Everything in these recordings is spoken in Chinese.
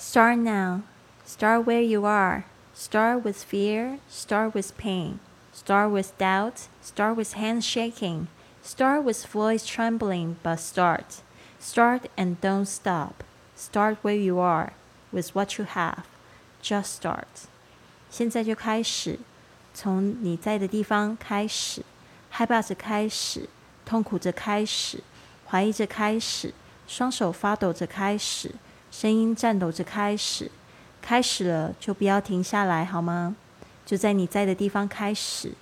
Start now. Start where you are. Start with fear. Start with pain. Start with doubt. Start with hands shaking. Start with voice trembling, but start. Start and don't stop. Start where you are with what you have. Just start. 现在就开始，从你在的地方开始，害怕着开始，痛苦着开始，怀疑着开始，双手发抖着开始， 声音颤抖着开始。开始了就不要停下来，好吗？就在你在的地方开始，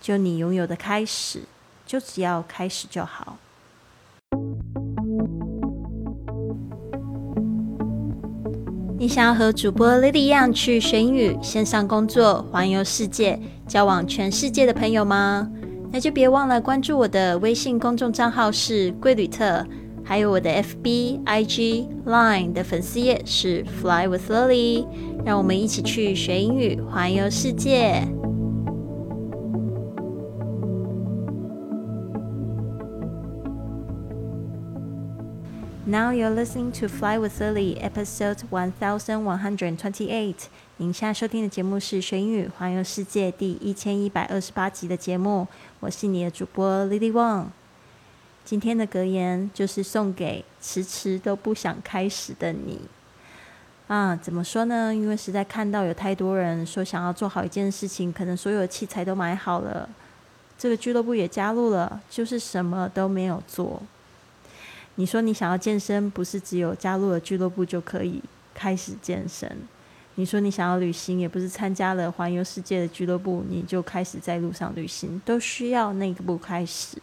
就你拥有的开始，就只要开始就好。你想要和主播 Lily 一样去学英语、线上工作、环游世界、交往全世界的朋友吗？那就别忘了关注我的微信公众账号是贵旅特，还有我的 FB、IG、Line 的粉丝页是 Fly with Lily，让我们一起去学英语、环游世界。Now you're listening to Fly with Lily, episode one thousand one hundred twenty-eight. 您现在收听的节目是学英语环游世界第一千一百二十八集的节目，我是你的主播 Lily Wang。 今天的格言就是送给迟迟都不想开始的你啊！怎么说呢？因为实在看到有太多人说想要做好一件事情，可能所有的器材都买好了，这个俱乐部也加入了，就是什么都没有做。你说你想要健身，不是只有加入了俱乐部就可以开始健身。你说你想要旅行，也不是参加了环游世界的俱乐部你就开始在路上旅行，都需要那个步开始。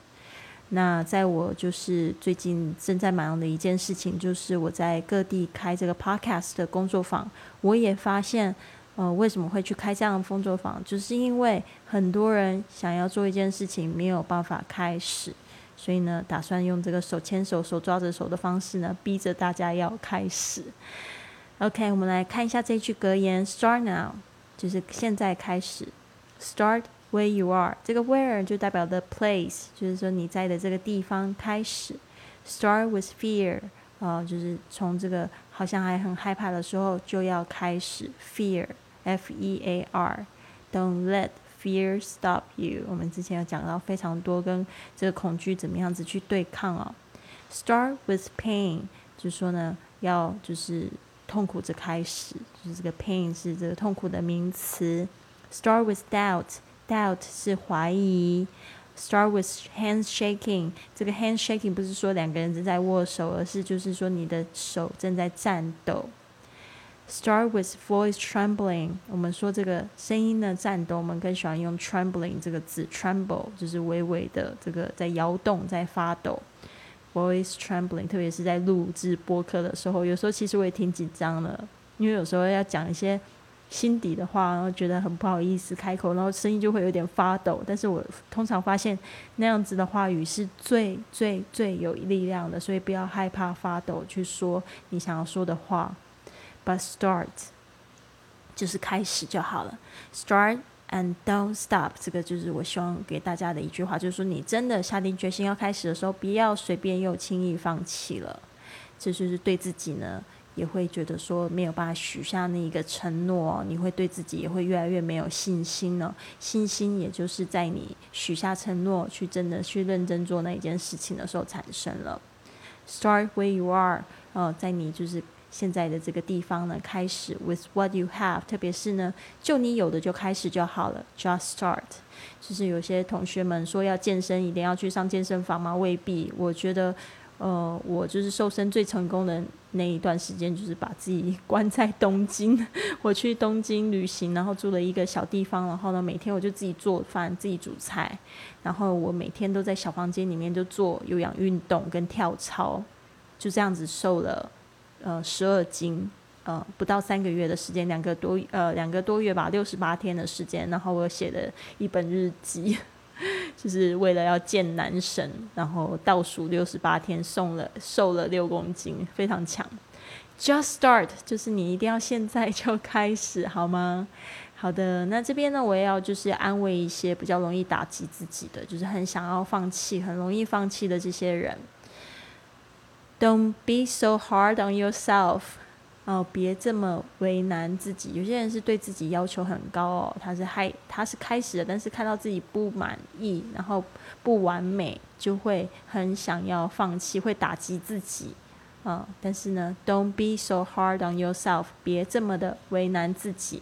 那在我就是最近正在忙的一件事情，就是我在各地开这个 podcast 的工作坊。我也发现，呃，为什么会去开这样的工作坊，就是因为很多人想要做一件事情，没有办法开始。所以呢，打算用这个手牵手、手抓着手的方式呢，逼着大家要开始。OK，我们来看一下这句格言：Start now，就是现在开始。Start where you are，这个 where 就代表 the place，就是说你在的这个地方开始。Start with fear，啊，就是从这个好像还很害怕的时候就要开始。Fear，F-E-A-R，Don't let Fear stop you。我们之前有讲到非常多跟这个恐惧怎么样子去对抗哦。Start with pain，就是说呢，要就是痛苦着开始，就是这个 pain 是这个痛苦的名词。Start with doubt Doubt 是怀疑。Start with hands shaking，这个 hands shaking 不是说两个人正在握手，而是就是说你的手正在颤抖。Start with voice trembling。我们说这个声音的颤抖，我们更喜欢用 trembling 这个字，tremble 就是微微的这个在摇动，在发抖。Voice trembling，特别是在录制播客的时候，有时候其实我也挺紧张的，因为有时候要讲一些心底的话，然后觉得很不好意思开口，然后声音就会有点发抖。但是我通常发现那样子的话语是最最最有力量的，所以不要害怕发抖，去说你想要说的话。But start，就是开始就好了。Start and don't stop，这个就是我希望给大家的一句话，就是说你真的下定决心要开始的时候，不要随便又轻易放弃了。这就是对自己呢，也会觉得说没有办法许下那一个承诺，你会对自己也会越来越没有信心了。信心也就是在你许下承诺，去真的去认真做那一件事情的时候产生了。Start where you are，呃，在你就是。现在的这个地方呢，开始 with what you have，特别是呢，就你有的就开始就好了，just start。就是有些同学们说要健身，一定要去上健身房吗？未必。我觉得，呃，我就是瘦身最成功的那一段时间，就是把自己关在东京。我去东京旅行，然后住了一个小地方，然后呢，每天我就自己做饭，自己煮菜，然后我每天都在小房间里面就做有氧运动跟跳操，就这样子瘦了。呃，十二斤，呃，不到三个月的时间，两个多，呃，两个多月吧，六十八天的时间，然后我写了一本日记，就是为了要见男神，然后倒数六十八天，送了瘦了六公斤，非常强。Just start，就是你一定要现在就开始，好吗？好的，那这边呢，我也要就是安慰一些比较容易打击自己的，就是很想要放弃，很容易放弃的这些人。Don't be so hard on yourself。哦，别这么为难自己。有些人是对自己要求很高哦，他是开他是开始了，但是看到自己不满意，然后不完美，就会很想要放弃，会打击自己。嗯，但是呢，Don't be so hard on yourself，别这么的为难自己。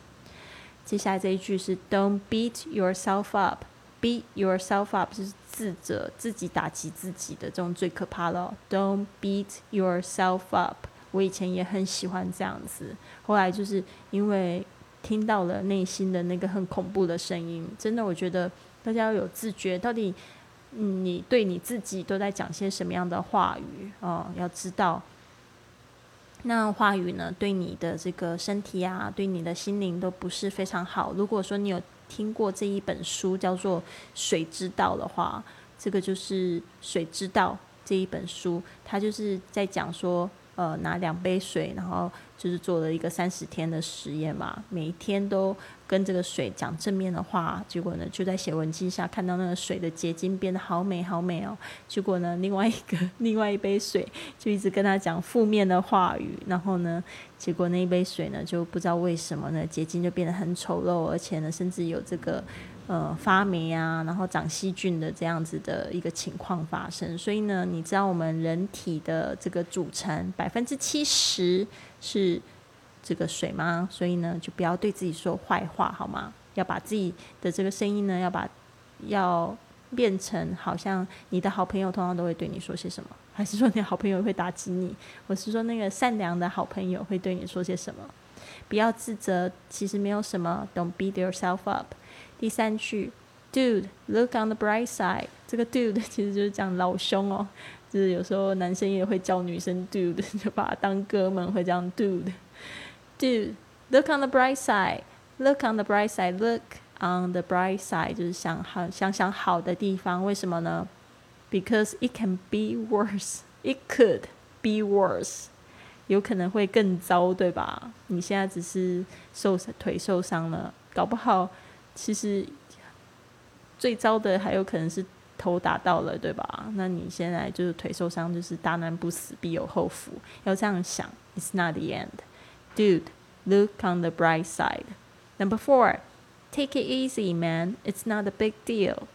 接下来这一句是 Don't beat yourself up，beat yourself up 是自责、自己打击自己的这种最可怕了。Don't beat yourself up。我以前也很喜欢这样子，后来就是因为听到了内心的那个很恐怖的声音，真的，我觉得大家要有自觉，到底你对你自己都在讲些什么样的话语哦，要知道，那话语呢，对你的这个身体啊，对你的心灵都不是非常好。如果说你有听过这一本书叫做《水之道》的话，这个就是《水之道》这一本书，它就是在讲说。呃，拿两杯水，然后就是做了一个三十天的实验嘛，每一天都跟这个水讲正面的话，结果呢，就在写文记下看到那个水的结晶变得好美好美哦。结果呢，另外一个 另外一杯水就一直跟他讲负面的话语，然后呢，结果那一杯水呢，就不知道为什么呢，结晶就变得很丑陋，而且呢，甚至有这个。呃，发霉啊，然后长细菌的这样子的一个情况发生，所以呢，你知道我们人体的这个组成百分之七十是这个水吗？所以呢，就不要对自己说坏话，好吗？要把自己的这个声音呢，要把要变成好像你的好朋友通常都会对你说些什么，还是说你好朋友会打击你？我是说那个善良的好朋友会对你说些什么？不要自责，其实没有什么，Don't beat yourself up。第三句，Dude，look on the bright side。这个 Dude 其实就是讲老兄哦，就是有时候男生也会叫女生 Dude，就把他当哥们，会这样 Dude。Dude，look on the bright side。Look on the bright side。Look on the bright side，就是想好想想好的地方。为什么呢？Because it can be worse。It could be worse。有可能会更糟，对吧？你现在只是受腿受伤了，搞不好。其实最糟的还有可能是头打到了，对吧？那你现在就是腿受伤，就是大难不死必有后福，要这样想。It's not the end, dude. Look on the bright side. Number four, take it easy, man. It's not a big deal.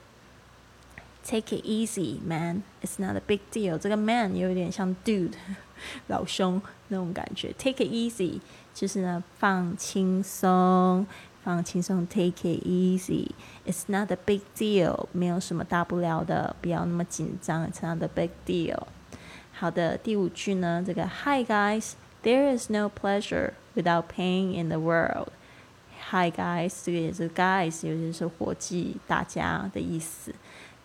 Take it easy, man. It's not a big deal. 这个 man 有点像 dude 老兄那种感觉。Take it easy 就是呢放轻松。放轻松，take it easy. It's not a big deal，没有什么大不了的，不要那么紧张。It's not a big deal。好的，第五句呢，这个 Hi guys, there is no pleasure without pain in the world. Hi guys，这个也是 guys，有些是伙计、大家的意思。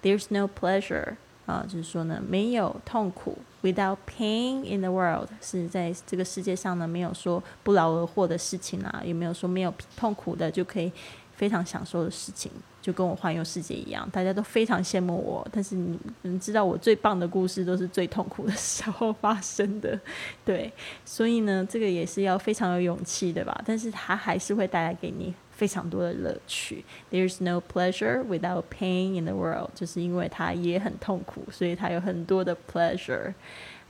There's no pleasure 啊，就是说呢，没有痛苦。Without pain in the world，是在这个世界上呢，没有说不劳而获的事情啊，也没有说没有痛苦的就可以非常享受的事情，就跟我环游世界一样，大家都非常羡慕我。但是你们知道，我最棒的故事都是最痛苦的时候发生的，对，所以呢，这个也是要非常有勇气，对吧？但是它还是会带来给你。非常多的乐趣。There's no pleasure without pain in the world，就是因为它也很痛苦，所以它有很多的 pleasure。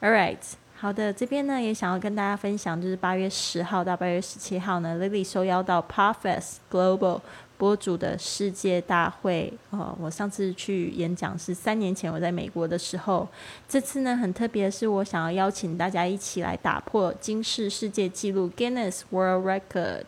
All right，好的，这边呢也想要跟大家分享，就是八月十号到八月十七号呢，Lily 受邀到 Parfest Global 播主的世界大会。哦，我上次去演讲是三年前我在美国的时候，这次呢很特别是，我想要邀请大家一起来打破金世世界纪录 Guinness World Record。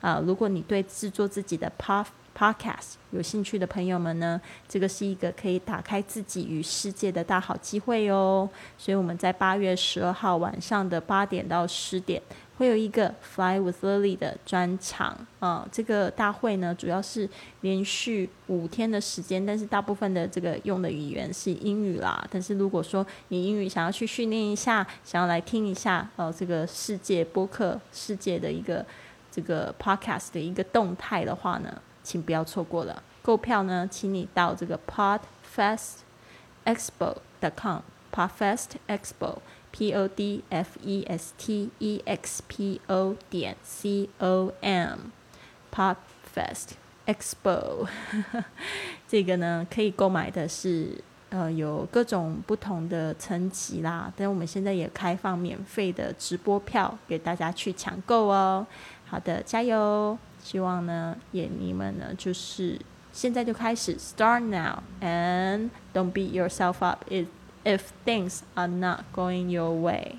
啊，如果你对制作自己的 pod podcast 有兴趣的朋友们呢，这个是一个可以打开自己与世界的大好机会哦。所以我们在八月十二号晚上的八点到十点，会有一个 Fly with Lily 的专场啊。这个大会呢，主要是连续五天的时间，但是大部分的这个用的语言是英语啦。但是如果说你英语想要去训练一下，想要来听一下呃，这个世界播客世界的一个。这个 podcast 的一个动态的话呢，请不要错过了。购票呢，请你到这个 podfestexpo.com，podfestexpo，p o d f e s t e x p o 点 c o m，podfestexpo。这个呢，可以购买的是呃有各种不同的层级啦。但我们现在也开放免费的直播票给大家去抢购哦。好的，加油！希望呢，也你们呢，就是现在就开始，start now，and don't beat yourself up if if things are not going your way。